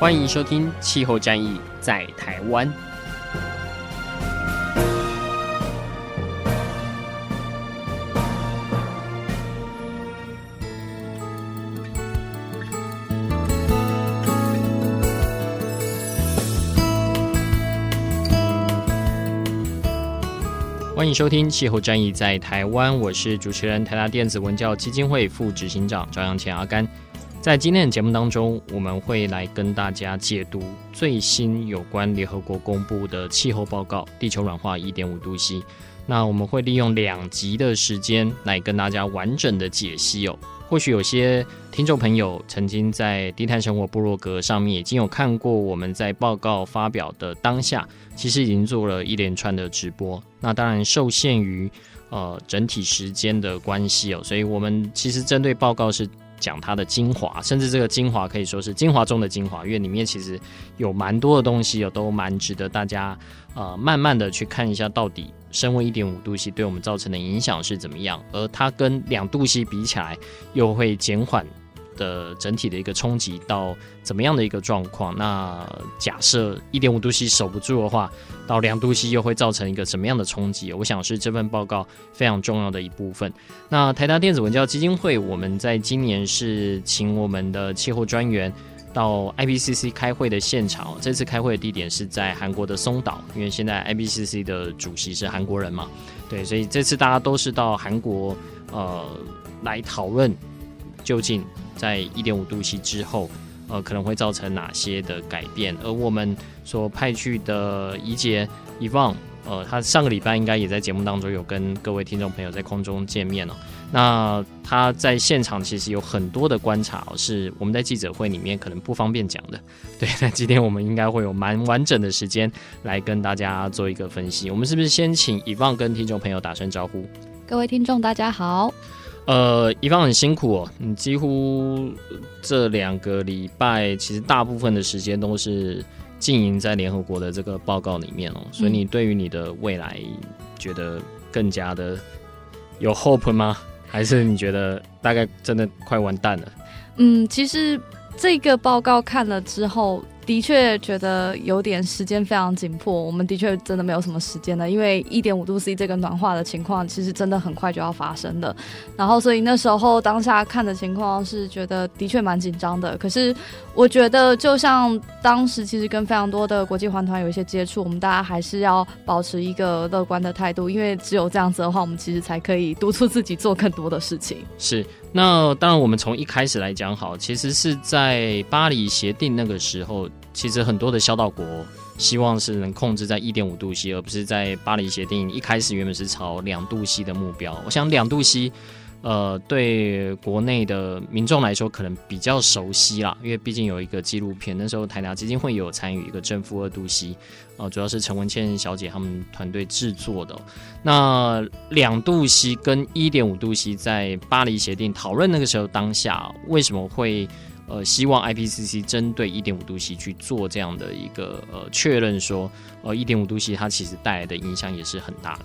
欢迎收听《气候战役在台湾》。欢迎收听《气候战役在台湾》，我是主持人台达电子文教基金会副执行长赵阳前阿甘。在今天的节目当中，我们会来跟大家解读最新有关联合国公布的气候报告——地球软化一点五度 C。那我们会利用两集的时间来跟大家完整的解析哦。或许有些听众朋友曾经在低碳生活部落格上面已经有看过我们在报告发表的当下，其实已经做了一连串的直播。那当然受限于呃整体时间的关系哦，所以我们其实针对报告是。讲它的精华，甚至这个精华可以说是精华中的精华，因为里面其实有蛮多的东西，有都蛮值得大家呃慢慢的去看一下，到底升温一点五度 C 对我们造成的影响是怎么样，而它跟两度 C 比起来，又会减缓。的整体的一个冲击到怎么样的一个状况？那假设一点五度 C 守不住的话，到两度 C 又会造成一个什么样的冲击？我想是这份报告非常重要的一部分。那台达电子文教基金会，我们在今年是请我们的气候专员到 IPCC 开会的现场。这次开会的地点是在韩国的松岛，因为现在 IPCC 的主席是韩国人嘛，对，所以这次大家都是到韩国呃来讨论究竟。在一点五度 C 之后，呃，可能会造成哪些的改变？而我们所派去的怡洁 Yvonne，呃，他上个礼拜应该也在节目当中有跟各位听众朋友在空中见面了。那他在现场其实有很多的观察，是我们在记者会里面可能不方便讲的。对，那今天我们应该会有蛮完整的时间来跟大家做一个分析。我们是不是先请 Yvonne 跟听众朋友打声招呼？各位听众，大家好。呃，一方很辛苦哦，你几乎这两个礼拜，其实大部分的时间都是经营在联合国的这个报告里面哦，所以你对于你的未来觉得更加的有 hope 吗？还是你觉得大概真的快完蛋了？嗯，其实这个报告看了之后。的确觉得有点时间非常紧迫，我们的确真的没有什么时间了，因为一点五度 C 这个暖化的情况其实真的很快就要发生的。然后，所以那时候当下看的情况是觉得的确蛮紧张的。可是，我觉得就像当时其实跟非常多的国际环团有一些接触，我们大家还是要保持一个乐观的态度，因为只有这样子的话，我们其实才可以督促自己做更多的事情。是。那当然，我们从一开始来讲好，其实是在巴黎协定那个时候，其实很多的小岛国希望是能控制在一点五度 C，而不是在巴黎协定一开始原本是朝两度 C 的目标。我想两度 C。呃，对国内的民众来说，可能比较熟悉啦，因为毕竟有一个纪录片，那时候台达基金会有参与一个正负二度 C，呃，主要是陈文茜小姐他们团队制作的。那两度 C 跟一点五度 C 在巴黎协定讨论那个时候当下，为什么会呃希望 IPCC 针对一点五度 C 去做这样的一个呃确认说，呃一点五度 C 它其实带来的影响也是很大的。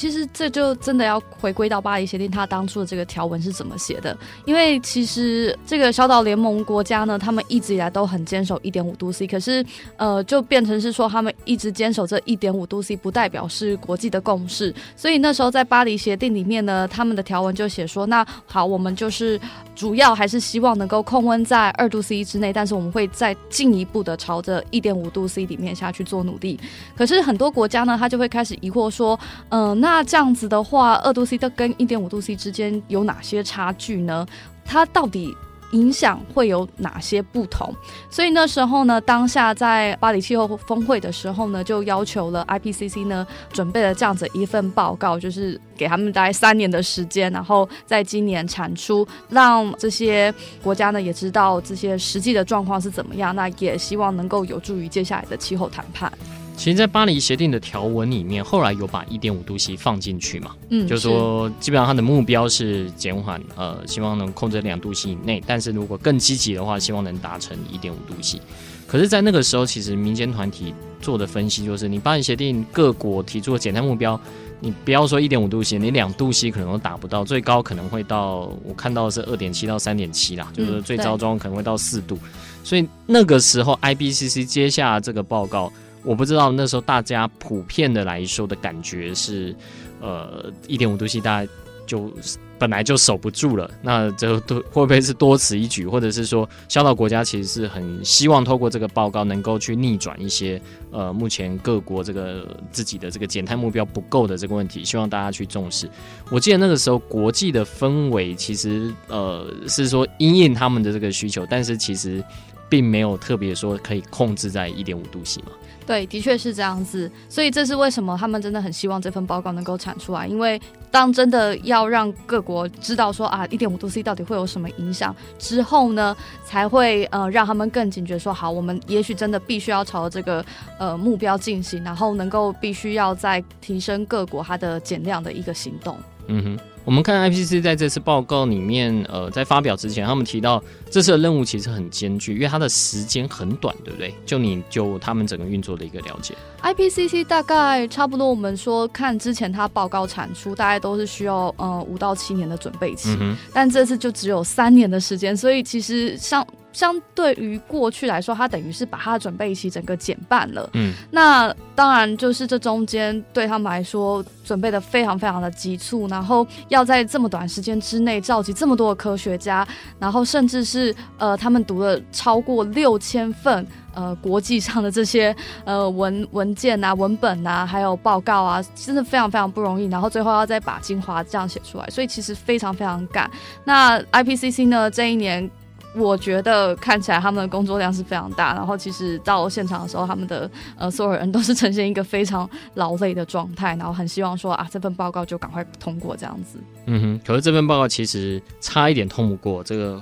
其实这就真的要回归到巴黎协定，它当初的这个条文是怎么写的？因为其实这个小岛联盟国家呢，他们一直以来都很坚守一点五度 C，可是呃，就变成是说他们一直坚守这一点五度 C，不代表是国际的共识。所以那时候在巴黎协定里面呢，他们的条文就写说，那好，我们就是主要还是希望能够控温在二度 C 之内，但是我们会再进一步的朝着一点五度 C 里面下去做努力。可是很多国家呢，他就会开始疑惑说，嗯、那那这样子的话，二度 C 的跟一点五度 C 之间有哪些差距呢？它到底影响会有哪些不同？所以那时候呢，当下在巴黎气候峰会的时候呢，就要求了 IPCC 呢准备了这样子一份报告，就是给他们大概三年的时间，然后在今年产出，让这些国家呢也知道这些实际的状况是怎么样。那也希望能够有助于接下来的气候谈判。其实，在巴黎协定的条文里面，后来有把一点五度 C 放进去嘛？嗯，就是说基本上它的目标是减缓，呃，希望能控制两度 C 以内。但是如果更积极的话，希望能达成一点五度 C。可是，在那个时候，其实民间团体做的分析就是，你巴黎协定各国提出的减碳目标，你不要说一点五度 C，你两度 C 可能都达不到，最高可能会到我看到的是二点七到三点七啦，就是最糟糕可能会到四度。所以那个时候，IPCC 接下这个报告。我不知道那时候大家普遍的来说的感觉是，呃，一点五度 C 大概就本来就守不住了，那这都会不会是多此一举，或者是说，小岛国家其实是很希望透过这个报告能够去逆转一些呃目前各国这个自己的这个减碳目标不够的这个问题，希望大家去重视。我记得那个时候国际的氛围其实呃是说因应他们的这个需求，但是其实并没有特别说可以控制在一点五度 C 嘛。对，的确是这样子，所以这是为什么他们真的很希望这份报告能够产出来，因为当真的要让各国知道说啊，一点五度 C 到底会有什么影响之后呢，才会呃让他们更警觉说，好，我们也许真的必须要朝这个呃目标进行，然后能够必须要再提升各国它的减量的一个行动。嗯哼。我们看 IPCC 在这次报告里面，呃，在发表之前，他们提到这次的任务其实很艰巨，因为它的时间很短，对不对？就你就他们整个运作的一个了解，IPCC 大概差不多，我们说看之前它报告产出，大概都是需要呃五到七年的准备期，嗯、但这次就只有三年的时间，所以其实像。相对于过去来说，它等于是把它的准备期整个减半了。嗯，那当然就是这中间对他们来说准备的非常非常的急促，然后要在这么短时间之内召集这么多的科学家，然后甚至是呃他们读了超过六千份呃国际上的这些呃文文件啊、文本啊，还有报告啊，真的非常非常不容易。然后最后要再把精华这样写出来，所以其实非常非常赶。那 IPCC 呢这一年。我觉得看起来他们的工作量是非常大，然后其实到现场的时候，他们的呃所有人都是呈现一个非常劳累的状态，然后很希望说啊这份报告就赶快通过这样子。嗯哼，可是这份报告其实差一点通不过，这个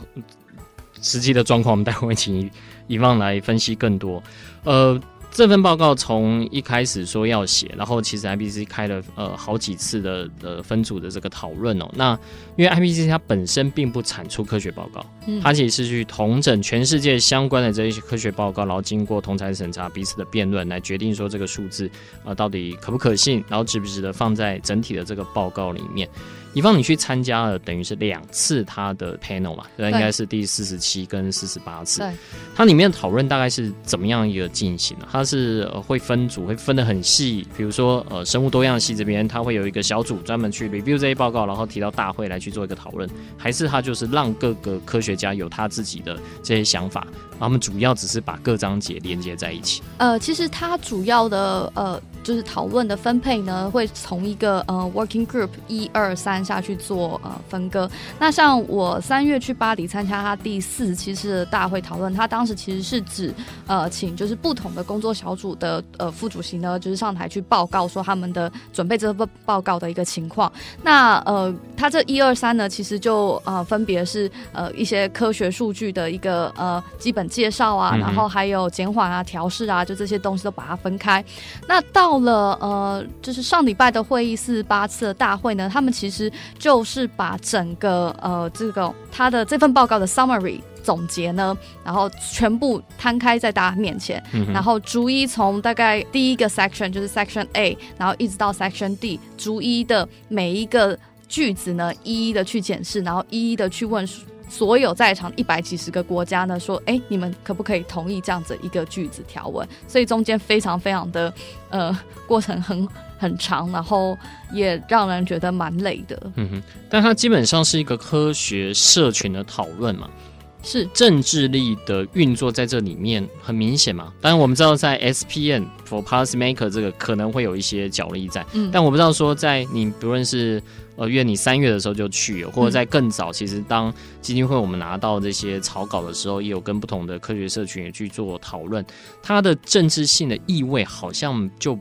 实际的状况我们待会请宜放来分析更多。呃。这份报告从一开始说要写，然后其实 IPCC 开了呃好几次的呃分组的这个讨论哦。那因为 IPCC 它本身并不产出科学报告，它其实是去统整全世界相关的这一些科学报告，然后经过同侪审查、彼此的辩论来决定说这个数字呃到底可不可信，然后值不值得放在整体的这个报告里面。宜放，你去参加了，等于是两次他的 panel 嘛？那，应该是第四十七跟四十八次。对，它里面讨论大概是怎么样一个进行呢？它是呃会分组，会分得很细。比如说，呃，生物多样系这边，它会有一个小组专门去 review 这些报告，然后提到大会来去做一个讨论。还是它就是让各个科学家有他自己的这些想法，他们主要只是把各章节连接在一起。呃，其实它主要的呃。就是讨论的分配呢，会从一个呃 working group 一二三下去做呃分割。那像我三月去巴黎参加他第四十七次的大会讨论，他当时其实是指呃请就是不同的工作小组的呃副主席呢，就是上台去报告说他们的准备这份报告的一个情况。那呃他这一二三呢，其实就呃分别是呃一些科学数据的一个呃基本介绍啊，然后还有减缓啊、调试啊，就这些东西都把它分开。那到了呃，就是上礼拜的会议四十八次的大会呢，他们其实就是把整个呃这个他的这份报告的 summary 总结呢，然后全部摊开在大家面前，嗯、然后逐一从大概第一个 section 就是 section A，然后一直到 section D，逐一的每一个句子呢，一一的去检视，然后一一的去问。所有在场一百几十个国家呢，说，哎，你们可不可以同意这样子一个句子条文？所以中间非常非常的，呃，过程很很长，然后也让人觉得蛮累的。嗯哼，但它基本上是一个科学社群的讨论嘛。是政治力的运作在这里面很明显嘛？当然我们知道在 SPN for Policy Maker 这个可能会有一些角力在，嗯，但我不知道说在你不论是呃约你三月的时候就去，或者在更早，其实当基金会我们拿到这些草稿的时候，也有跟不同的科学社群也去做讨论，它的政治性的意味好像就。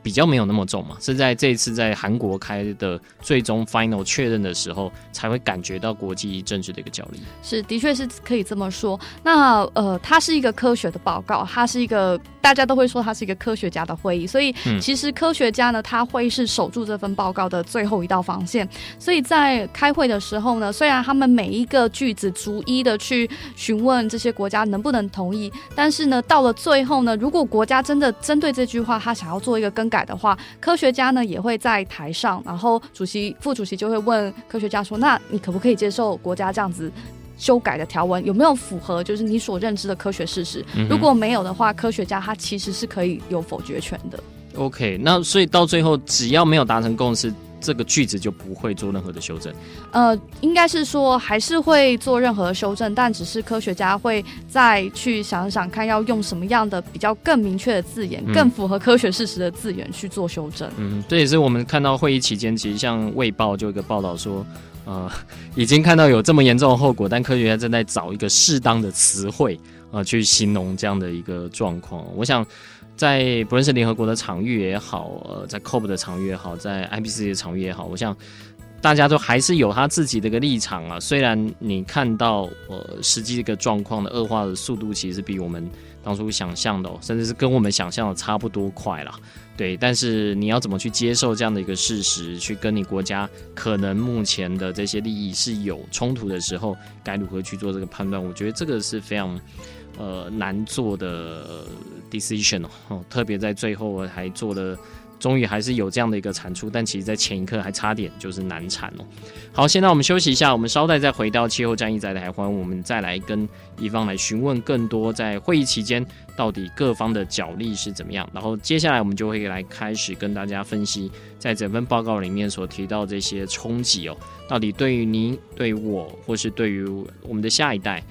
比较没有那么重嘛，是在这一次在韩国开的最终 final 确认的时候，才会感觉到国际政治的一个角力。是，的确是可以这么说。那呃，它是一个科学的报告，它是一个大家都会说它是一个科学家的会议，所以其实科学家呢，他会是守住这份报告的最后一道防线。所以在开会的时候呢，虽然他们每一个句子逐一的去询问这些国家能不能同意，但是呢，到了最后呢，如果国家真的针对这句话，他想要做一个更改。的话，科学家呢也会在台上，然后主席、副主席就会问科学家说：“那你可不可以接受国家这样子修改的条文？有没有符合就是你所认知的科学事实？嗯、如果没有的话，科学家他其实是可以有否决权的。” OK，那所以到最后只要没有达成共识。这个句子就不会做任何的修正，呃，应该是说还是会做任何的修正，但只是科学家会再去想想看，要用什么样的比较更明确的字眼，嗯、更符合科学事实的字眼去做修正。嗯，这也是我们看到会议期间，其实像《卫报》就有一个报道说，呃，已经看到有这么严重的后果，但科学家正在找一个适当的词汇、呃，去形容这样的一个状况。我想。在不论是联合国的场域也好，呃，在 COP 的场域也好，在 IPCC 的场域也好，我想大家都还是有他自己的一个立场啊。虽然你看到呃实际这个状况的恶化的速度其实比我们当初想象的，甚至是跟我们想象的差不多快了，对。但是你要怎么去接受这样的一个事实，去跟你国家可能目前的这些利益是有冲突的时候，该如何去做这个判断？我觉得这个是非常。呃，难做的 decision 哦，特别在最后还做了，终于还是有这样的一个产出，但其实在前一刻还差点就是难产哦。好，现在我们休息一下，我们稍待再回到气候战役在台湾，我们再来跟一方来询问更多在会议期间到底各方的角力是怎么样，然后接下来我们就会来开始跟大家分析在整份报告里面所提到这些冲击哦，到底对于您、对我，或是对于我们的下一代。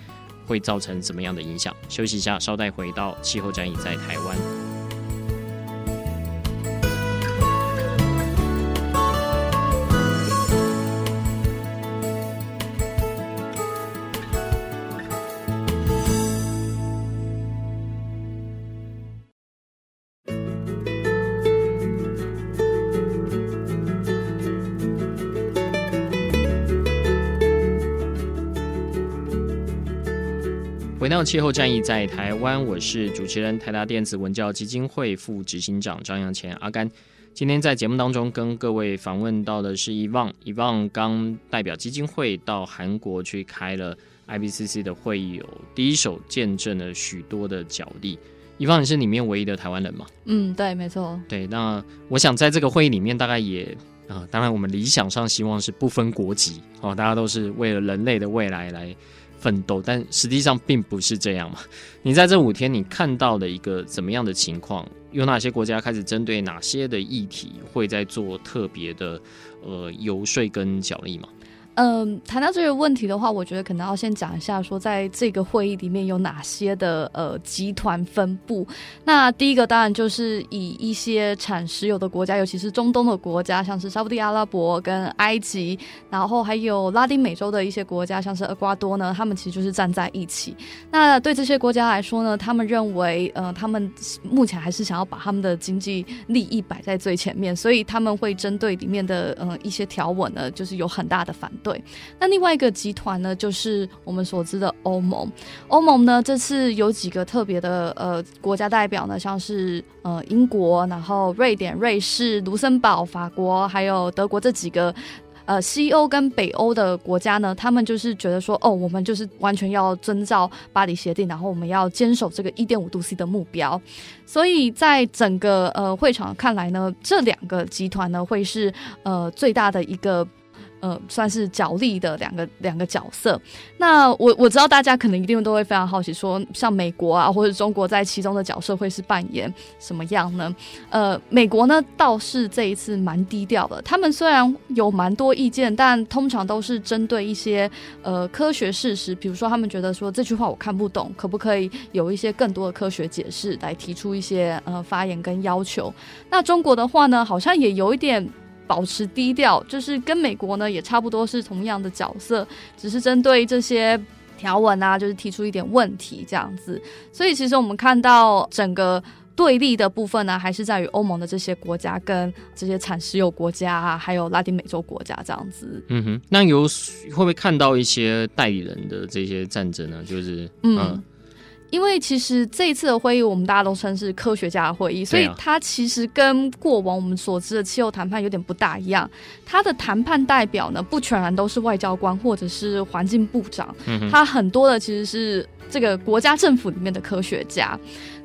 会造成怎么样的影响？休息一下，稍待回到气候战役在台湾。气候战役在台湾，我是主持人台达电子文教基金会副执行长张扬前阿甘。今天在节目当中跟各位访问到的是伊旺，伊旺刚代表基金会到韩国去开了 IBCC 的会议，有第一手见证了许多的角力。伊旺，你是里面唯一的台湾人吗？嗯，对，没错。对，那我想在这个会议里面，大概也啊、呃，当然我们理想上希望是不分国籍哦，大家都是为了人类的未来来。奋斗，但实际上并不是这样嘛。你在这五天，你看到的一个怎么样的情况？有哪些国家开始针对哪些的议题，会在做特别的呃游说跟角力吗？嗯，谈到这个问题的话，我觉得可能要先讲一下，说在这个会议里面有哪些的呃集团分布。那第一个当然就是以一些产石油的国家，尤其是中东的国家，像是沙乌地阿拉伯跟埃及，然后还有拉丁美洲的一些国家，像是厄瓜多呢，他们其实就是站在一起。那对这些国家来说呢，他们认为，呃，他们目前还是想要把他们的经济利益摆在最前面，所以他们会针对里面的呃一些条文呢，就是有很大的反对。对，那另外一个集团呢，就是我们所知的欧盟。欧盟呢，这次有几个特别的呃国家代表呢，像是呃英国，然后瑞典、瑞士、卢森堡、法国，还有德国这几个呃西欧跟北欧的国家呢，他们就是觉得说，哦，我们就是完全要遵照巴黎协定，然后我们要坚守这个一点五度 C 的目标。所以在整个呃会场看来呢，这两个集团呢，会是呃最大的一个。呃，算是角力的两个两个角色。那我我知道大家可能一定都会非常好奇，说像美国啊或者中国在其中的角色会是扮演什么样呢？呃，美国呢倒是这一次蛮低调的，他们虽然有蛮多意见，但通常都是针对一些呃科学事实，比如说他们觉得说这句话我看不懂，可不可以有一些更多的科学解释来提出一些呃发言跟要求？那中国的话呢，好像也有一点。保持低调，就是跟美国呢也差不多是同样的角色，只是针对这些条文啊，就是提出一点问题这样子。所以其实我们看到整个对立的部分呢，还是在于欧盟的这些国家跟这些产石油国家啊，还有拉丁美洲国家这样子。嗯哼，那有会不会看到一些代理人的这些战争呢？就是嗯。嗯因为其实这一次的会议，我们大家都称是科学家的会议，所以它其实跟过往我们所知的气候谈判有点不大一样。它的谈判代表呢，不全然都是外交官或者是环境部长，它很多的其实是这个国家政府里面的科学家。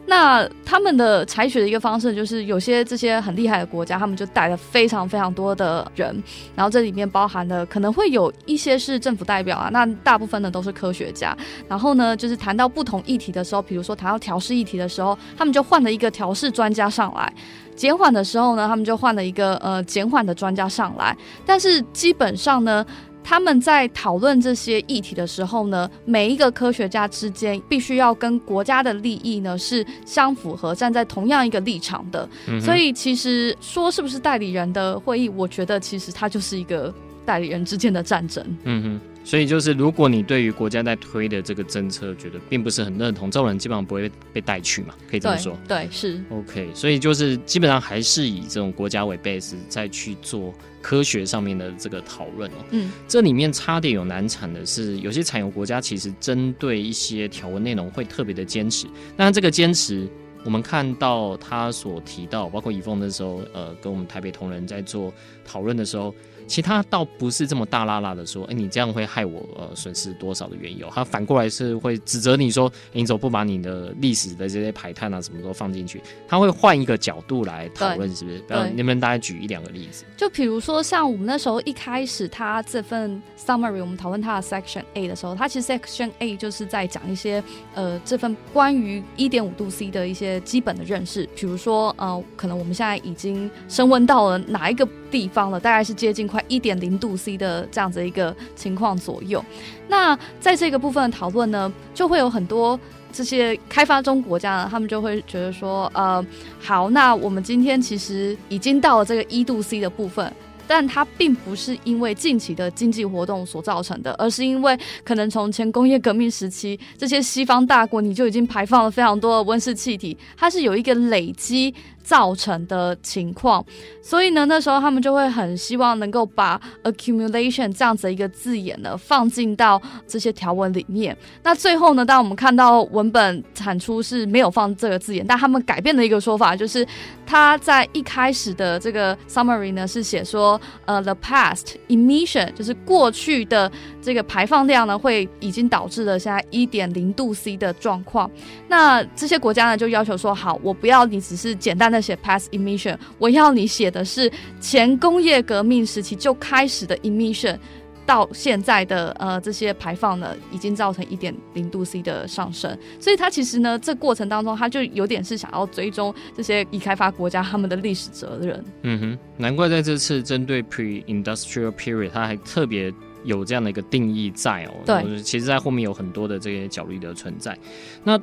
那他们的采取的一个方式，就是有些这些很厉害的国家，他们就带了非常非常多的人，然后这里面包含了可能会有一些是政府代表啊，那大部分的都是科学家。然后呢，就是谈到不同议题的时候，比如说谈到调试议题的时候，他们就换了一个调试专家上来；减缓的时候呢，他们就换了一个呃减缓的专家上来。但是基本上呢。他们在讨论这些议题的时候呢，每一个科学家之间必须要跟国家的利益呢是相符合，站在同样一个立场的。嗯、所以其实说是不是代理人的会议，我觉得其实它就是一个代理人之间的战争。嗯哼。所以就是，如果你对于国家在推的这个政策觉得并不是很认同，这种人基本上不会被带去嘛，可以这么说。对，对是。OK，所以就是基本上还是以这种国家为 base 再去做科学上面的这个讨论哦。嗯，这里面差点有难产的是，有些产油国家其实针对一些条文内容会特别的坚持，但这个坚持，我们看到他所提到，包括以凤的时候，呃，跟我们台北同仁在做讨论的时候。其他倒不是这么大拉拉的说，哎、欸，你这样会害我呃损失多少的原油？他反过来是会指责你说，你怎么不把你的历史的这些排碳啊什么都放进去？他会换一个角度来讨论，是不是？对，能不能大家举一两个例子？就比如说像我们那时候一开始他这份 summary，我们讨论他的 section A 的时候，他其实 section A 就是在讲一些呃这份关于一点五度 C 的一些基本的认识，比如说呃可能我们现在已经升温到了哪一个地方了，大概是接近快一点零度 C 的这样子一个情况左右。那在这个部分的讨论呢，就会有很多这些开发中国家呢，他们就会觉得说，呃，好，那我们今天其实已经到了这个一度 C 的部分。但它并不是因为近期的经济活动所造成的，而是因为可能从前工业革命时期，这些西方大国你就已经排放了非常多的温室气体，它是有一个累积造成的情况。所以呢，那时候他们就会很希望能够把 accumulation 这样子一个字眼呢放进到这些条文里面。那最后呢，当我们看到文本产出是没有放这个字眼，但他们改变的一个说法就是，他在一开始的这个 summary 呢是写说。呃、，the past emission 就是过去的这个排放量呢，会已经导致了现在一点零度 C 的状况。那这些国家呢，就要求说，好，我不要你只是简单的写 past emission，我要你写的是前工业革命时期就开始的 emission。到现在的呃这些排放呢，已经造成一点零度 C 的上升，所以它其实呢，这过程当中，它就有点是想要追踪这些已开发国家他们的历史责任。嗯哼，难怪在这次针对 pre-industrial period，它还特别有这样的一个定义在哦。对，其实，在后面有很多的这些角力的存在。那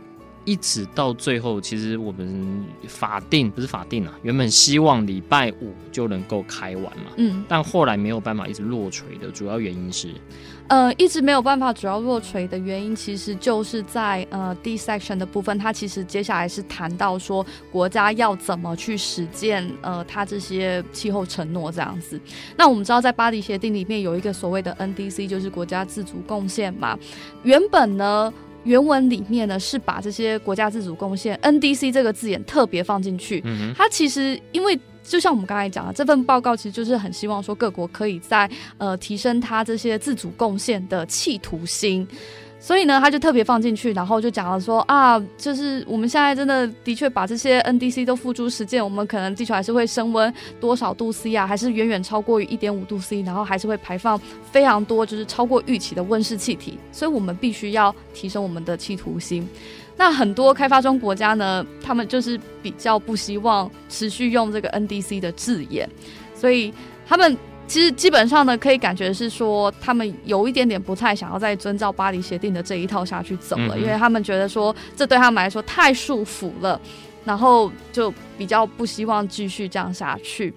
一直到最后，其实我们法定不是法定啊，原本希望礼拜五就能够开完嘛，嗯，但后来没有办法一直落锤的主要原因是，呃，一直没有办法主要落锤的原因，其实就是在呃 D section 的部分，它其实接下来是谈到说国家要怎么去实践呃它这些气候承诺这样子。那我们知道在巴黎协定里面有一个所谓的 NDC，就是国家自主贡献嘛，原本呢。原文里面呢是把这些国家自主贡献 NDC 这个字眼特别放进去。嗯，它其实因为就像我们刚才讲的，这份报告其实就是很希望说各国可以在呃提升它这些自主贡献的企图心。所以呢，他就特别放进去，然后就讲了说啊，就是我们现在真的的确把这些 NDC 都付诸实践，我们可能地球还是会升温多少度 C 啊，还是远远超过于一点五度 C，然后还是会排放非常多，就是超过预期的温室气体，所以我们必须要提升我们的企图心。那很多开发中国家呢，他们就是比较不希望持续用这个 NDC 的字眼，所以他们其实基本上呢，可以感觉是说，他们有一点点不太想要再遵照巴黎协定的这一套下去走了，嗯、因为他们觉得说，这对他们来说太束缚了，然后就比较不希望继续这样下去。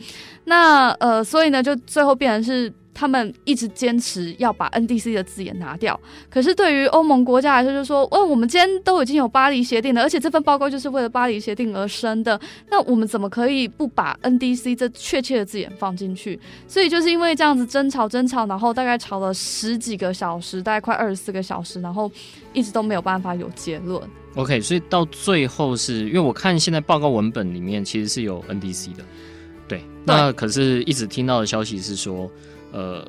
那呃，所以呢，就最后变成是。他们一直坚持要把 NDC 的字眼拿掉，可是对于欧盟国家来说，就说，哦，我们今天都已经有巴黎协定了，而且这份报告就是为了巴黎协定而生的，那我们怎么可以不把 NDC 这确切的字眼放进去？所以就是因为这样子争吵争吵，然后大概吵了十几个小时，大概快二十四个小时，然后一直都没有办法有结论。OK，所以到最后是因为我看现在报告文本里面其实是有 NDC 的，对，那可是一直听到的消息是说。呃，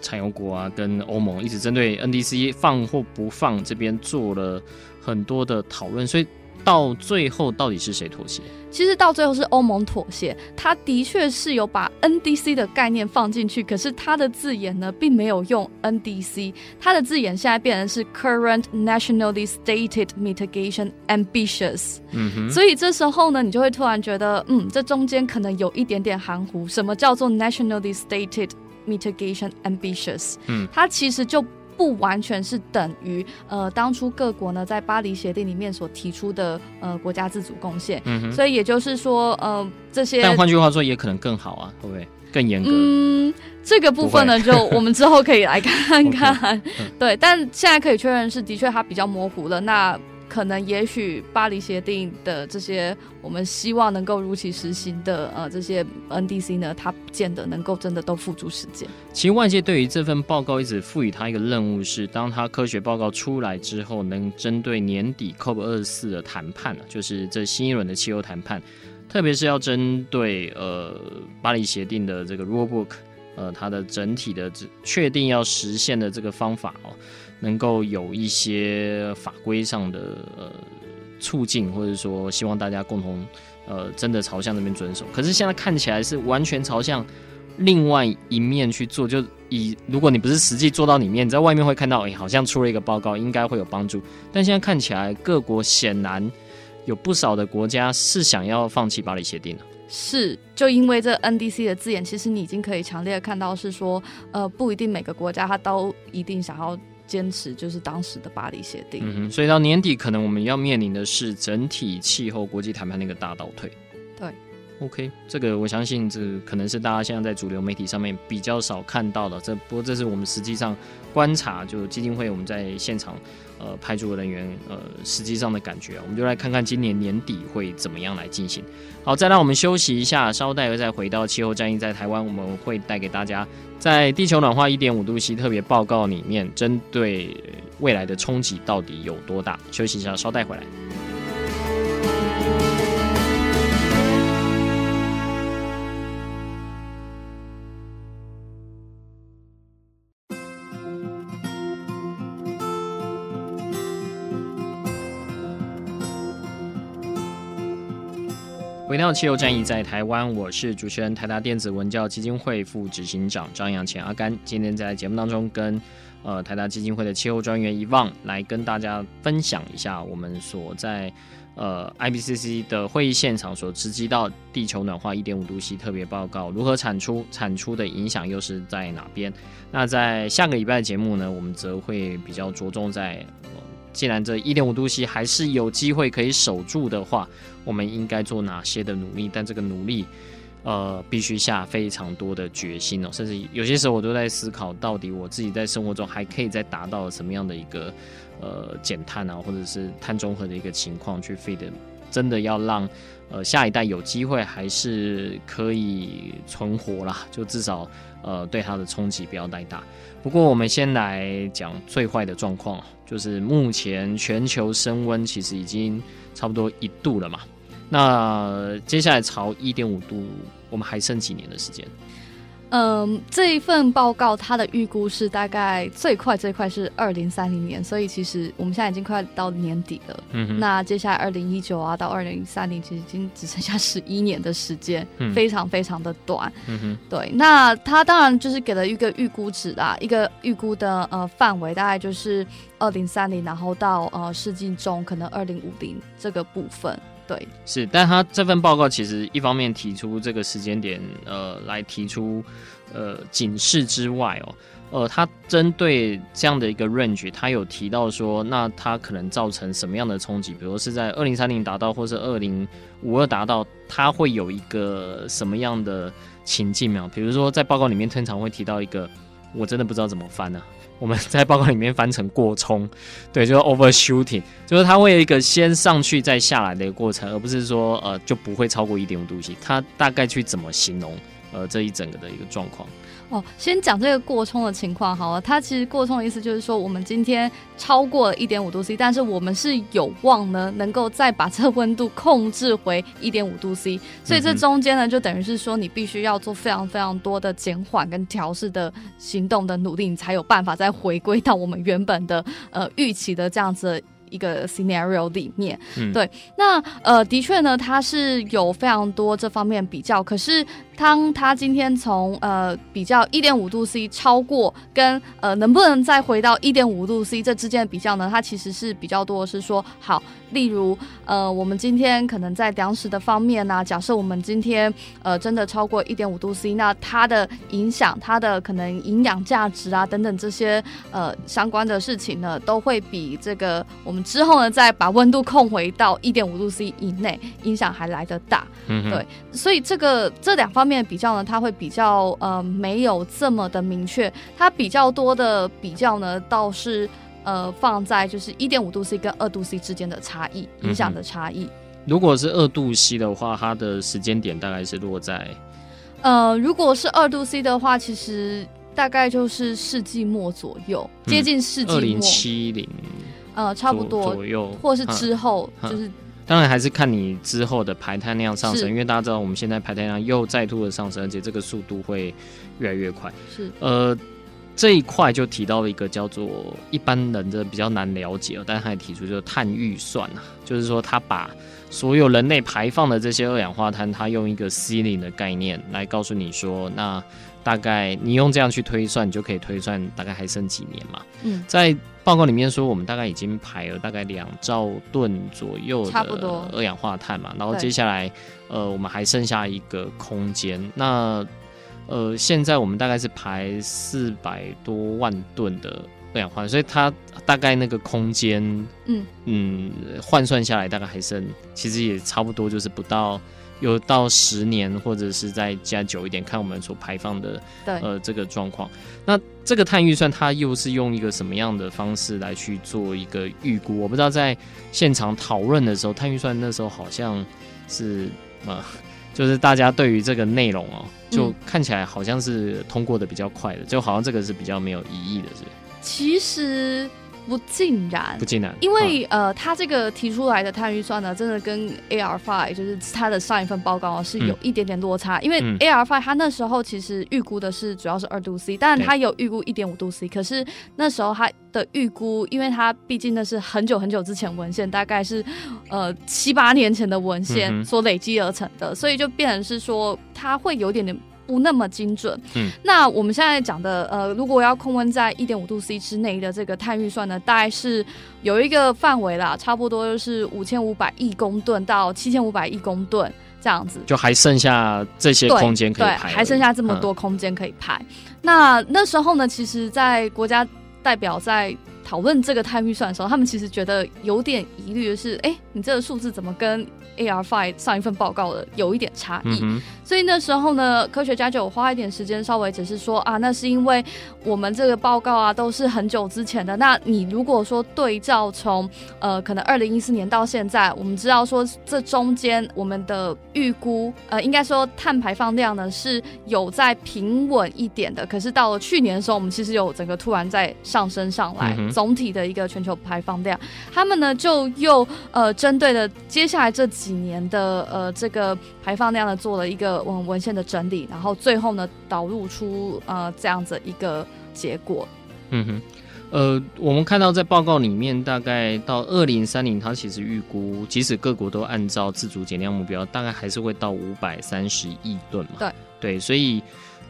产油国啊，跟欧盟一直针对 NDC 放或不放这边做了很多的讨论，所以到最后到底是谁妥协？其实到最后是欧盟妥协，他的确是有把 NDC 的概念放进去，可是他的字眼呢，并没有用 NDC，他的字眼现在变成是 Current Nationally Stated Mitigation Ambitious。嗯哼，所以这时候呢，你就会突然觉得，嗯，这中间可能有一点点含糊，什么叫做 Nationally Stated？Mitigation ambitious，嗯，它其实就不完全是等于呃当初各国呢在巴黎协定里面所提出的呃国家自主贡献，嗯，所以也就是说呃这些，但换句话说也可能更好啊，会不会更严格？嗯，这个部分呢就我们之后可以来看看，对，但现在可以确认是的确它比较模糊了，那。可能也许巴黎协定的这些我们希望能够如期实行的呃这些 NDC 呢，它不见得能够真的都付诸实践。其实外界对于这份报告一直赋予它一个任务是，当它科学报告出来之后，能针对年底 COP 二十四的谈判，就是这新一轮的气候谈判，特别是要针对呃巴黎协定的这个 rule book，呃它的整体的确定要实现的这个方法哦。能够有一些法规上的呃促进，或者说希望大家共同呃真的朝向那边遵守。可是现在看起来是完全朝向另外一面去做。就以如果你不是实际做到里面，你在外面会看到，哎、好像出了一个报告，应该会有帮助。但现在看起来，各国显然有不少的国家是想要放弃巴黎协定的。是，就因为这 NDC 的字眼，其实你已经可以强烈的看到是说，呃，不一定每个国家它都一定想要。坚持就是当时的巴黎协定，嗯哼，所以到年底可能我们要面临的是整体气候国际谈判那个大倒退。对，OK，这个我相信这可能是大家现在在主流媒体上面比较少看到的。这不过这是我们实际上观察，就基金会我们在现场呃派驻的人员呃实际上的感觉，我们就来看看今年年底会怎么样来进行。好，再让我们休息一下，稍待再回到气候战役在台湾，我们会带给大家。在地球暖化一点五度 C 特别报告里面，针对未来的冲击到底有多大？休息一下，稍待回来。回到气候战役在台湾，我是主持人台达电子文教基金会副执行长张扬前阿甘。今天在节目当中跟呃台达基金会的气候专员一望来跟大家分享一下我们所在呃 IPCC 的会议现场所直击到地球暖化一点五度 C 特别报告如何产出，产出的影响又是在哪边？那在下个礼拜的节目呢，我们则会比较着重在。既然这一点五度 C 还是有机会可以守住的话，我们应该做哪些的努力？但这个努力，呃，必须下非常多的决心哦。甚至有些时候，我都在思考，到底我自己在生活中还可以再达到什么样的一个呃减碳啊，或者是碳中和的一个情况去 feed，真的要让呃下一代有机会还是可以存活啦，就至少呃对它的冲击不要太大。不过，我们先来讲最坏的状况，就是目前全球升温其实已经差不多一度了嘛。那接下来朝一点五度，我们还剩几年的时间？嗯，这一份报告它的预估是大概最快最快是二零三零年，所以其实我们现在已经快到年底了。嗯哼，那接下来二零一九啊到二零三零，其实已经只剩下十一年的时间，嗯，非常非常的短。嗯哼，对，那它当然就是给了一个预估值啦，一个预估的呃范围大概就是二零三零，然后到呃世纪中可能二零五零这个部分。对，是，但他这份报告其实一方面提出这个时间点，呃，来提出呃警示之外哦，呃，他针对这样的一个 range，他有提到说，那它可能造成什么样的冲击？比如是在二零三零达到，或是二零五二达到，它会有一个什么样的情境啊？比如说在报告里面通常会提到一个，我真的不知道怎么翻呢、我们在报告里面翻成过冲，对，就是 overshooting，就是它会有一个先上去再下来的一个过程，而不是说呃就不会超过一点五度 C。它大概去怎么形容呃这一整个的一个状况？哦，先讲这个过冲的情况好了。它其实过冲的意思就是说，我们今天超过了一点五度 C，但是我们是有望呢，能够再把这温度控制回一点五度 C。所以这中间呢，就等于是说，你必须要做非常非常多的减缓跟调试的行动的努力，你才有办法再回归到我们原本的呃预期的这样子。一个 scenario 里面，嗯、对，那呃，的确呢，它是有非常多这方面比较。可是，当他今天从呃比较一点五度 C 超过跟呃能不能再回到一点五度 C 这之间的比较呢？它其实是比较多的是说，好，例如呃，我们今天可能在粮食的方面呢、啊，假设我们今天呃真的超过一点五度 C，那它的影响，它的可能营养价值啊等等这些呃相关的事情呢，都会比这个我们。之后呢，再把温度控回到一点五度 C 以内，影响还来得大。嗯，对，所以这个这两方面的比较呢，它会比较呃没有这么的明确。它比较多的比较呢，倒是呃放在就是一点五度 C 跟二度 C 之间的差异，影响的差异。如果是二度 C 的话，它的时间点大概是落在呃，如果是二度 C 的话，其实大概就是世纪末左右，接近世纪末。二零七零。呃，差不多左右，或是之后，就是当然还是看你之后的排碳量上升，因为大家知道我们现在排碳量又再度的上升，而且这个速度会越来越快。是，呃，这一块就提到了一个叫做一般人的比较难了解，但他也提出就是碳预算啊，就是说他把所有人类排放的这些二氧化碳，他用一个 ceiling 的概念来告诉你说，那大概你用这样去推算，你就可以推算大概还剩几年嘛。嗯，在。报告里面说，我们大概已经排了大概两兆吨左右的二氧化碳嘛，然后接下来，呃，我们还剩下一个空间。那，呃，现在我们大概是排四百多万吨的二氧化碳，所以它大概那个空间，嗯嗯，换算下来大概还剩，其实也差不多就是不到。有到十年，或者是再加久一点，看我们所排放的，呃，这个状况。那这个碳预算，它又是用一个什么样的方式来去做一个预估？我不知道在现场讨论的时候，碳预算那时候好像是，呃，就是大家对于这个内容哦，就看起来好像是通过的比较快的，就好像这个是比较没有疑义的，是。其实。不尽然，不尽然，因为、哦、呃，他这个提出来的碳预算呢，真的跟 ARFI，就是他的上一份报告是有一点点落差。嗯、因为 ARFI，他那时候其实预估的是主要是二度 C，但他有预估一点五度 C，可是那时候他的预估，因为他毕竟那是很久很久之前文献，大概是呃七八年前的文献所累积而成的，嗯、所以就变成是说他会有点点。不那么精准。嗯，那我们现在讲的，呃，如果要控温在一点五度 C 之内的这个碳预算呢，大概是有一个范围啦，差不多就是五千五百亿公吨到七千五百亿公吨这样子。就还剩下这些空间可以排，对，还剩下这么多空间可以排。嗯、那那时候呢，其实，在国家代表在讨论这个碳预算的时候，他们其实觉得有点疑虑的是，哎、欸，你这个数字怎么跟 AR Five 上一份报告的有一点差异？嗯所以那时候呢，科学家就有花一点时间，稍微解释说啊，那是因为我们这个报告啊都是很久之前的。那你如果说对照从呃可能二零一四年到现在，我们知道说这中间我们的预估呃应该说碳排放量呢是有在平稳一点的。可是到了去年的时候，我们其实有整个突然在上升上来，嗯、总体的一个全球排放量。他们呢就又呃针对了接下来这几年的呃这个排放量呢做了一个文文献的整理，然后最后呢导入出呃这样子一个结果。嗯哼。呃，我们看到在报告里面，大概到二零三零，它其实预估，即使各国都按照自主减量目标，大概还是会到五百三十亿吨嘛。对对，所以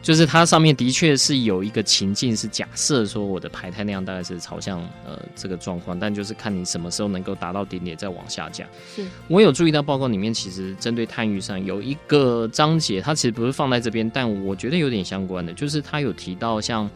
就是它上面的确是有一个情境，是假设说我的排碳量大概是朝向呃这个状况，但就是看你什么时候能够达到顶点再往下降。是我有注意到报告里面，其实针对碳预算有一个章节，它其实不是放在这边，但我觉得有点相关的，就是它有提到像。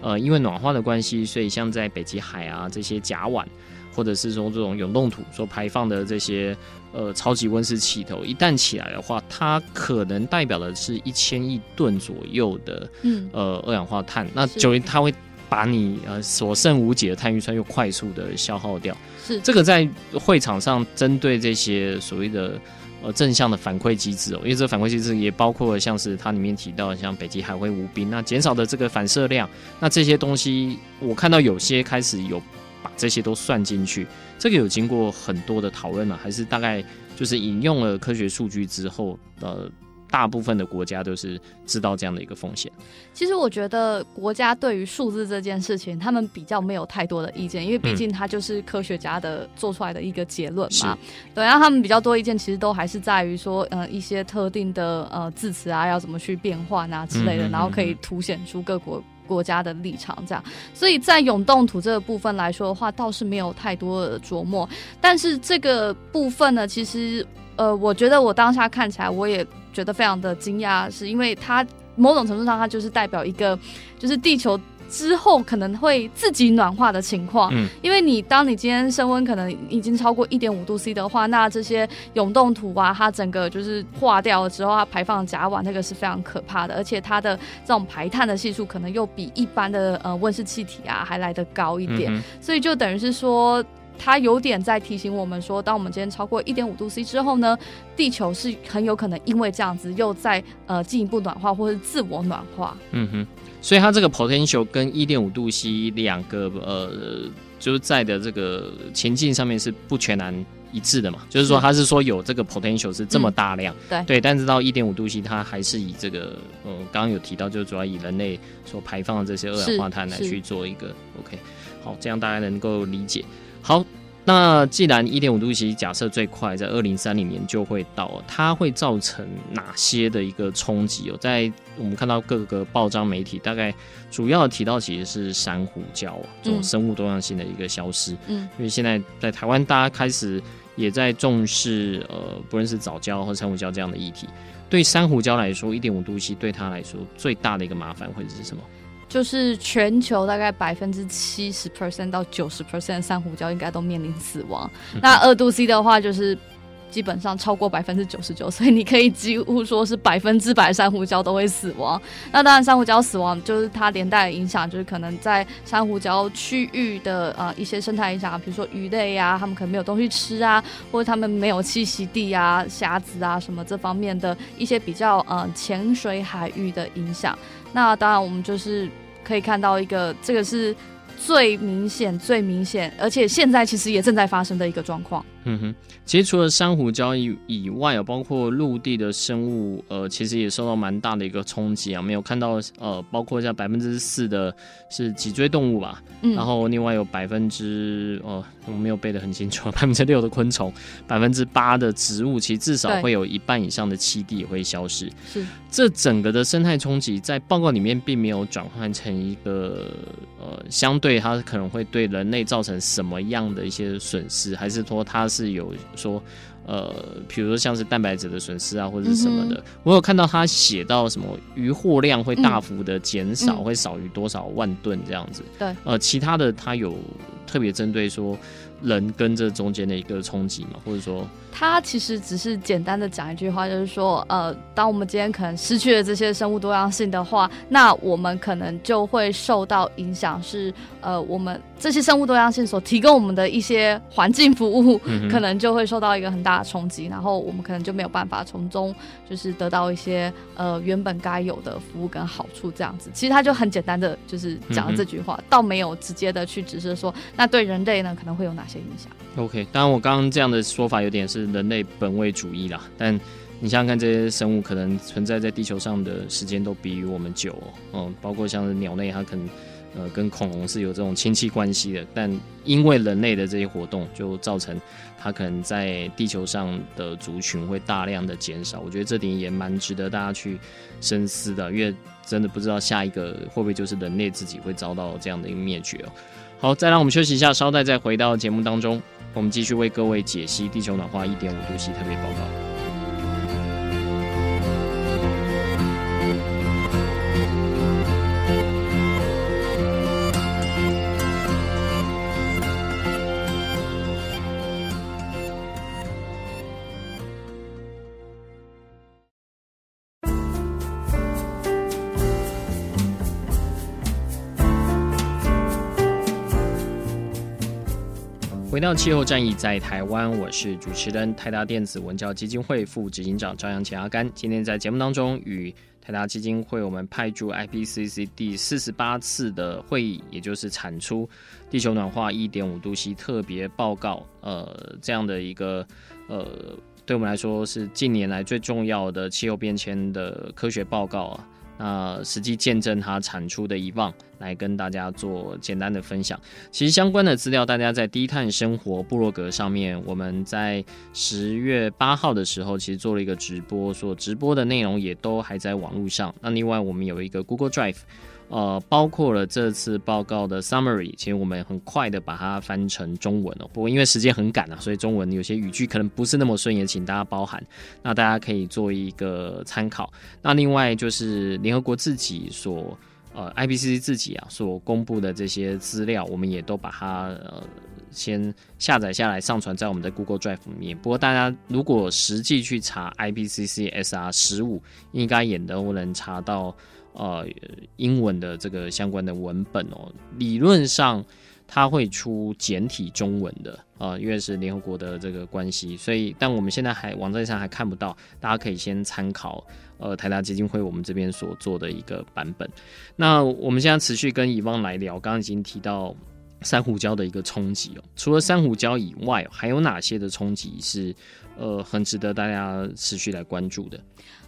呃，因为暖化的关系，所以像在北极海啊这些甲烷，或者是说这种永冻土所排放的这些呃超级温室气头，一旦起来的话，它可能代表的是一千亿吨左右的嗯呃二氧化碳。那九零它会把你呃所剩无几的碳预算又快速的消耗掉。是这个在会场上针对这些所谓的。呃，正向的反馈机制哦，因为这个反馈机制也包括了像是它里面提到的，像北极海会无冰，那减少的这个反射量，那这些东西我看到有些开始有把这些都算进去，这个有经过很多的讨论吗？还是大概就是引用了科学数据之后，呃。大部分的国家都是知道这样的一个风险。其实我觉得国家对于数字这件事情，他们比较没有太多的意见，因为毕竟它就是科学家的做出来的一个结论嘛。对，然后他们比较多意见，其实都还是在于说，呃，一些特定的呃字词啊，要怎么去变换啊之类的，然后可以凸显出各国国家的立场这样。所以在永动土这个部分来说的话，倒是没有太多的琢磨。但是这个部分呢，其实呃，我觉得我当下看起来，我也。觉得非常的惊讶，是因为它某种程度上，它就是代表一个，就是地球之后可能会自己暖化的情况。嗯，因为你当你今天升温可能已经超过一点五度 C 的话，那这些永冻土啊，它整个就是化掉了之后，它排放甲烷，那个是非常可怕的，而且它的这种排碳的系数可能又比一般的呃温室气体啊还来得高一点，嗯，所以就等于是说。它有点在提醒我们说，当我们今天超过一点五度 C 之后呢，地球是很有可能因为这样子又在呃进一步暖化或者自我暖化。嗯哼，所以它这个 potential 跟一点五度 C 两个呃就是在的这个前进上面是不全然一致的嘛？就是说它是说有这个 potential 是这么大量，嗯、对对，但是到一点五度 C 它还是以这个呃刚刚有提到，就主要以人类所排放的这些二氧化碳来去做一个 OK，好，这样大家能够理解。好，那既然一点五度 C 假设最快在二零三零年就会到，它会造成哪些的一个冲击？哦，在我们看到各个报章媒体，大概主要提到其实是珊瑚礁这种生物多样性的一个消失。嗯，因为现在在台湾，大家开始也在重视呃，不论是藻礁或珊瑚礁这样的议题。对珊瑚礁来说，一点五度 C 对它来说最大的一个麻烦会是什么？就是全球大概百分之七十 percent 到九十 percent 珊瑚礁应该都面临死亡。那二度 C 的话，就是基本上超过百分之九十九，所以你可以几乎说是百分之百珊瑚礁都会死亡。那当然，珊瑚礁死亡就是它连带的影响，就是可能在珊瑚礁区域的呃一些生态影响，比如说鱼类呀、啊，他们可能没有东西吃啊，或者他们没有栖息地啊、虾子啊什么这方面的一些比较呃浅水海域的影响。那当然，我们就是可以看到一个，这个是最明显、最明显，而且现在其实也正在发生的一个状况。嗯哼，其实除了珊瑚礁以以外，有包括陆地的生物，呃，其实也受到蛮大的一个冲击啊。没有看到，呃，包括像百分之四的是脊椎动物吧，嗯，然后另外有百分之，哦，我没有背得很清楚，百分之六的昆虫，百分之八的植物，其实至少会有一半以上的栖地也会消失。是，这整个的生态冲击在报告里面并没有转换成一个，呃，相对它可能会对人类造成什么样的一些损失，还是说它是。有说，呃，比如说像是蛋白质的损失啊，或者是什么的，嗯、我有看到他写到什么渔获量会大幅的减少，嗯、会少于多少万吨这样子。对，呃，其他的他有特别针对说。人跟这中间的一个冲击嘛，或者说，他其实只是简单的讲一句话，就是说，呃，当我们今天可能失去了这些生物多样性的话，那我们可能就会受到影响，是呃，我们这些生物多样性所提供我们的一些环境服务，嗯、可能就会受到一个很大大的冲击，然后我们可能就没有办法从中就是得到一些呃原本该有的服务跟好处这样子。其实他就很简单的就是讲了这句话，嗯、倒没有直接的去指示说那对人类呢可能会有哪些影响。OK，当然我刚刚这样的说法有点是人类本位主义啦，但。你想想看，这些生物可能存在在地球上的时间都比我们久哦，嗯，包括像是鸟类，它可能呃跟恐龙是有这种亲戚关系的，但因为人类的这些活动，就造成它可能在地球上的族群会大量的减少。我觉得这点也蛮值得大家去深思的，因为真的不知道下一个会不会就是人类自己会遭到这样的一个灭绝哦。好，再让我们休息一下，稍待再回到节目当中，我们继续为各位解析地球暖化一点五度 C 特别报告。到气候战役在台湾，我是主持人泰达电子文教基金会副执行长张扬前阿甘。今天在节目当中，与泰达基金会我们派驻 IPCC 第四十八次的会议，也就是产出地球暖化一点五度 C 特别报告，呃，这样的一个呃，对我们来说是近年来最重要的气候变迁的科学报告啊。那实际见证它产出的遗忘，来跟大家做简单的分享。其实相关的资料，大家在低碳生活部落格上面，我们在十月八号的时候，其实做了一个直播，所直播的内容也都还在网络上。那另外，我们有一个 Google Drive。呃，包括了这次报告的 summary，其实我们很快的把它翻成中文哦。不过因为时间很赶啊，所以中文有些语句可能不是那么顺，也请大家包涵。那大家可以做一个参考。那另外就是联合国自己所呃 IPCC 自己啊所公布的这些资料，我们也都把它呃先下载下来，上传在我们的 Google Drive 里面。不过大家如果实际去查 IPCC SR 十五，应该也都能查到。呃，英文的这个相关的文本哦，理论上它会出简体中文的啊，呃，因为是联合国的这个关系，所以但我们现在还网站上还看不到，大家可以先参考呃台达基金会我们这边所做的一个版本。那我们现在持续跟以望来聊，刚刚已经提到珊瑚礁的一个冲击哦，除了珊瑚礁以外，还有哪些的冲击是呃很值得大家持续来关注的？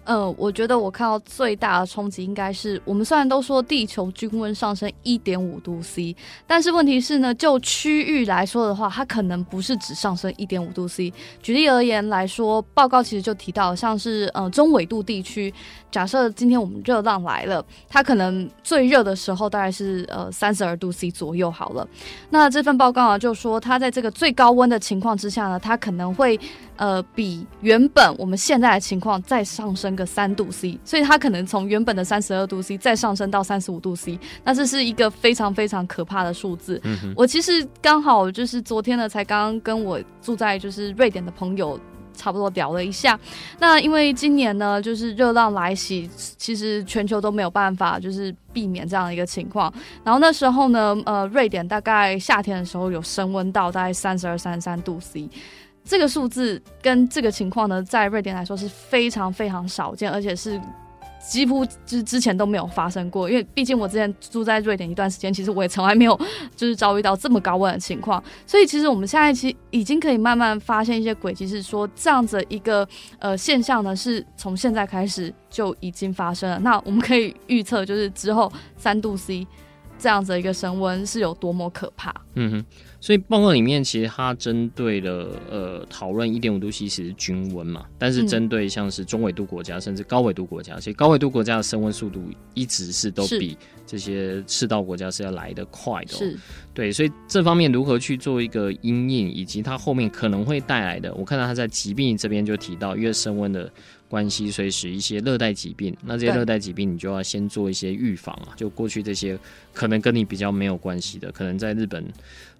呃，我觉得我看到最大的冲击应该是，我们虽然都说地球均温上升一点五度 C，但是问题是呢，就区域来说的话，它可能不是只上升一点五度 C。举例而言来说，报告其实就提到，像是呃中纬度地区，假设今天我们热浪来了，它可能最热的时候大概是呃三十二度 C 左右好了。那这份报告啊，就说它在这个最高温的情况之下呢，它可能会呃比原本我们现在的情况再上升个三度 C，所以它可能从原本的三十二度 C 再上升到三十五度 C，那这是一个非常非常可怕的数字。我其实刚好就是昨天呢，才刚刚跟我住在就是瑞典的朋友差不多聊了一下。那因为今年呢，就是热浪来袭，其实全球都没有办法就是避免这样的一个情况。然后那时候呢，呃，瑞典大概夏天的时候有升温到大概三十二、三十三度 C。这个数字跟这个情况呢，在瑞典来说是非常非常少见，而且是几乎就是之前都没有发生过。因为毕竟我之前住在瑞典一段时间，其实我也从来没有就是遭遇到这么高温的情况。所以其实我们现在其实已经可以慢慢发现一些轨迹，是说这样子一个呃现象呢，是从现在开始就已经发生了。那我们可以预测，就是之后三度 C 这样子一个升温是有多么可怕。嗯哼。所以报告里面其实它针对了呃讨论一点五度 C 是均温嘛，但是针对像是中纬度国家甚至高纬度国家，其实高纬度国家的升温速度一直是都比这些赤道国家是要来得快的对，所以这方面如何去做一个因应，以及它后面可能会带来的，我看到他在疾病这边就提到，因为升温的关系，所以使一些热带疾病。那这些热带疾病你就要先做一些预防啊，就过去这些可能跟你比较没有关系的，可能在日本。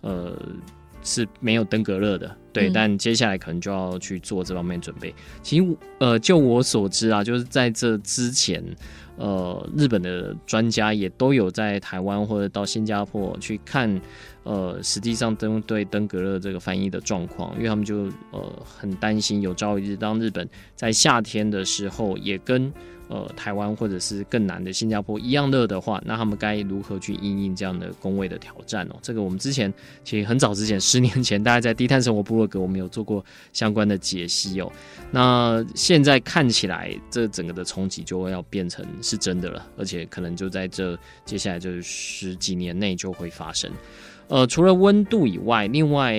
呃，是没有登革热的，对，嗯，但接下来可能就要去做这方面准备。其实，呃，就我所知啊，就是在这之前，呃，日本的专家也都有在台湾或者到新加坡去看。呃，实际上登对登革热这个翻译的状况，因为他们就呃很担心有朝一日当日本在夏天的时候也跟呃台湾或者是更南的新加坡一样热的话，那他们该如何去应应这样的工位的挑战哦？这个我们之前其实很早之前，十年前，大家在低碳生活部落格我们有做过相关的解析哦。那现在看起来，这整个的冲击就要变成是真的了，而且可能就在这接下来这十几年内就会发生。呃，除了温度以外，另外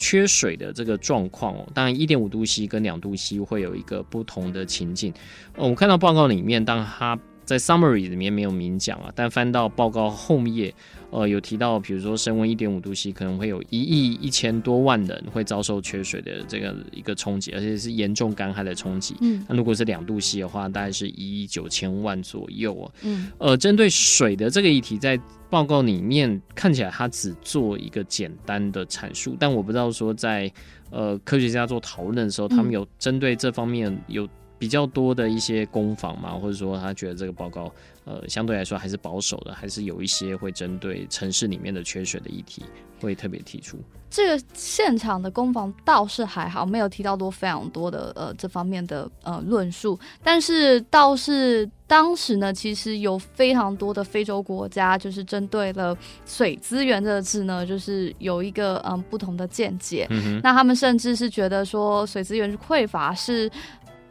缺水的这个状况哦，当然一点五度 C 跟两度 C 会有一个不同的情境。呃，我看到报告里面，当它在 summary 里面没有明讲啊，但翻到报告后面。呃，有提到，比如说升温一点五度 C，可能会有一亿一千多万人会遭受缺水的这个一个冲击，而且是严重干旱的冲击。嗯，那如果是两度 C 的话，大概是一亿九千万左右啊。嗯，呃，针对水的这个议题，在报告里面看起来它只做一个简单的阐述，但我不知道说在呃科学家做讨论的时候，他们有针对这方面有比较多的一些攻防吗？或者说他觉得这个报告？呃，相对来说还是保守的，还是有一些会针对城市里面的缺水的议题会特别提出。这个现场的攻防倒是还好，没有提到多非常多的呃这方面的呃论述，但是倒是当时呢，其实有非常多的非洲国家就是针对了水资源这个字呢，就是有一个嗯不同的见解。嗯，那他们甚至是觉得说水资源匮乏是。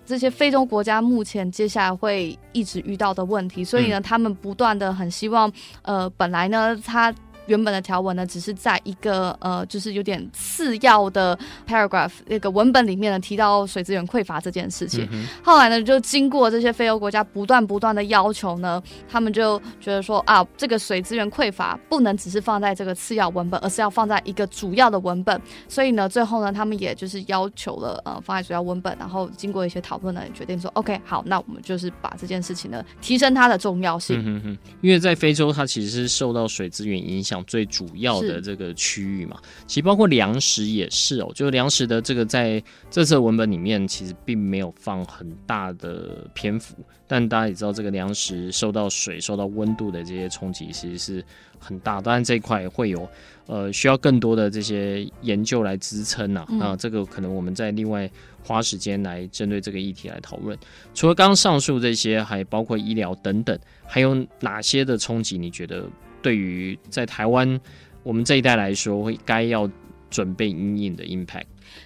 这些非洲国家目前接下来会一直遇到的问题，所以呢，他们不断的很希望，呃，本来呢，他。原本的条文呢，只是在一个呃，就是有点次要的 paragraph 那个文本里面呢，提到水资源匮乏这件事情。嗯、后来呢，就经过这些非洲国家不断不断的要求呢，他们就觉得说啊，这个水资源匮乏不能只是放在这个次要文本，而是要放在一个主要的文本。所以呢，最后呢，他们也就是要求了呃，放在主要文本，然后经过一些讨论呢，决定说 OK，好，那我们就是把这件事情呢，提升它的重要性。嗯哼，因为在非洲，它其实是受到水资源影响。最主要的这个区域嘛，其实包括粮食也是哦，就粮食的这个在这次文本里面其实并没有放很大的篇幅，但大家也知道这个粮食受到水、受到温度的这些冲击其实是很大，当然这一块会有呃需要更多的这些研究来支撑呐，那，这个可能我们再另外花时间来针对这个议题来讨论。除了刚刚上述这些，还包括医疗等等，还有哪些的冲击？你觉得？对于在台湾我们这一代来说，会该要准备阴影的 impact。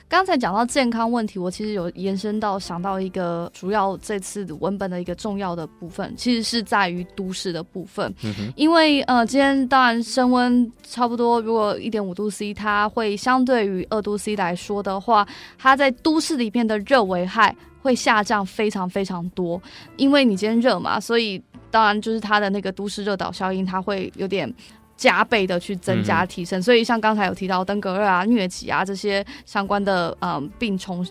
刚才讲到健康问题，我其实有延伸到想到一个主要这次文本的一个重要的部分，其实是在于都市的部分。嗯哼。因为呃，今天当然升温差不多，如果一点五度 C，它会相对于二度 C 来说的话，它在都市里面的热危害会下降非常非常多。因为你今天热嘛，所以。当然，就是它的那个都市热岛效应，它会有点加倍的去增加提升。嗯、所以像刚才有提到登革热啊、疟疾啊这些相关的嗯病虫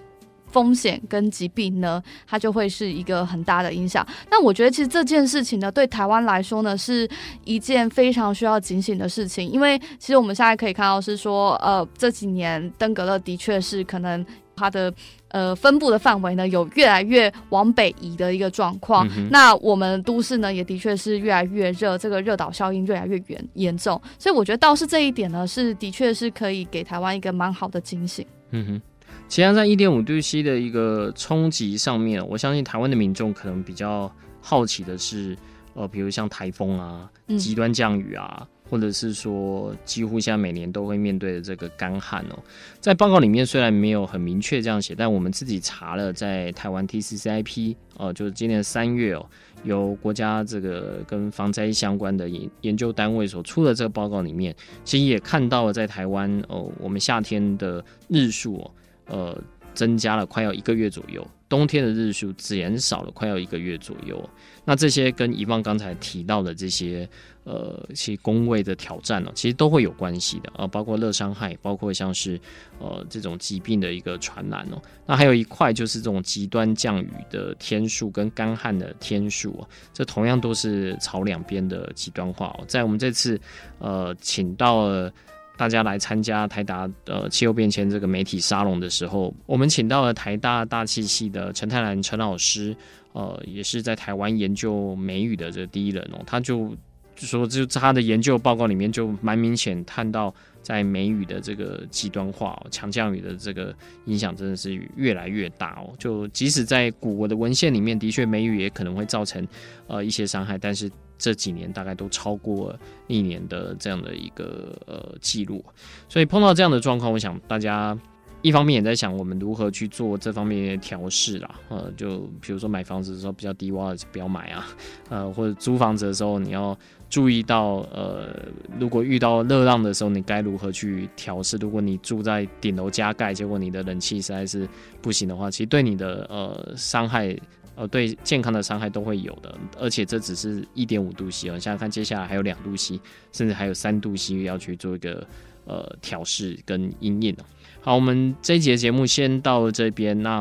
风险跟疾病呢，它就会是一个很大的影响。那我觉得其实这件事情呢，对台湾来说呢，是一件非常需要警醒的事情，因为其实我们现在可以看到是说，呃，这几年登革热的确是可能。它的呃分布的范围呢，有越来越往北移的一个状况。嗯、那我们都市呢，也的确是越来越热，这个热岛效应越来越严严重。所以我觉得倒是这一点呢，是的确是可以给台湾一个蛮好的警醒。嗯哼，其实，在一点五度 C 的一个冲击上面，我相信台湾的民众可能比较好奇的是，呃，比如像台风啊、极端降雨啊。或者是说，几乎现在每年都会面对的这个干旱哦，在报告里面虽然没有很明确这样写，但我们自己查了，在台湾 TCCIP 哦，就是今年三月哦，由国家这个跟防灾相关的研研究单位所出的这个报告里面，其实也看到了在台湾哦，我们夏天的日数哦，呃，增加了快要一个月左右，冬天的日数减少了快要一个月左右。那这些跟以往刚才提到的这些。呃，其工位的挑战呢，其实都会有关系的啊，包括热伤害，包括像是呃这种疾病的一个传染哦。那还有一块就是这种极端降雨的天数跟干旱的天数啊，这同样都是朝两边的极端化哦。在我们这次呃请到了大家来参加台达呃气候变迁这个媒体沙龙的时候，我们请到了台大大气系的陈泰兰陈老师，呃，也是在台湾研究梅雨的这第一人哦，他就。就说，就他的研究报告里面就蛮明显看到在梅雨的这个极端化、哦、强降雨的这个影响真的是越来越大哦。就即使在古国的文献里面，的确梅雨也可能会造成呃一些伤害，但是这几年大概都超过历年的这样的一个呃记录，所以碰到这样的状况，我想大家。一方面也在想我们如何去做这方面的调试啦，呃，就比如说买房子的时候比较低洼的不要买啊，呃，或者租房子的时候你要注意到，呃，如果遇到热浪的时候你该如何去调试？如果你住在顶楼加盖，结果你的冷气实在是不行的话，其实对你的呃伤害，呃，对健康的伤害都会有的。而且这只是一点五度 C 哦，想想看接下来还有两度 C，甚至还有三度 C 要去做一个呃调试跟因应。好，我们这一节节目先到这边。那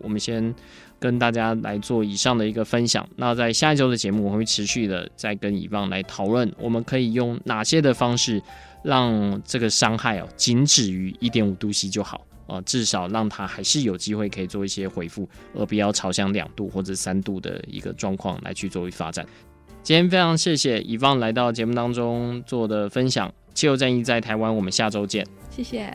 我们先跟大家来做以上的一个分享。那在下一周的节目，我们会持续的再跟以望来讨论，我们可以用哪些的方式让这个伤害哦，仅止于一点五度 C 就好啊，至少让它还是有机会可以做一些回复，而不要朝向两度或者三度的一个状况来去作为发展。今天非常谢谢以望来到节目当中做的分享。气候战役在台湾，我们下周见。谢谢。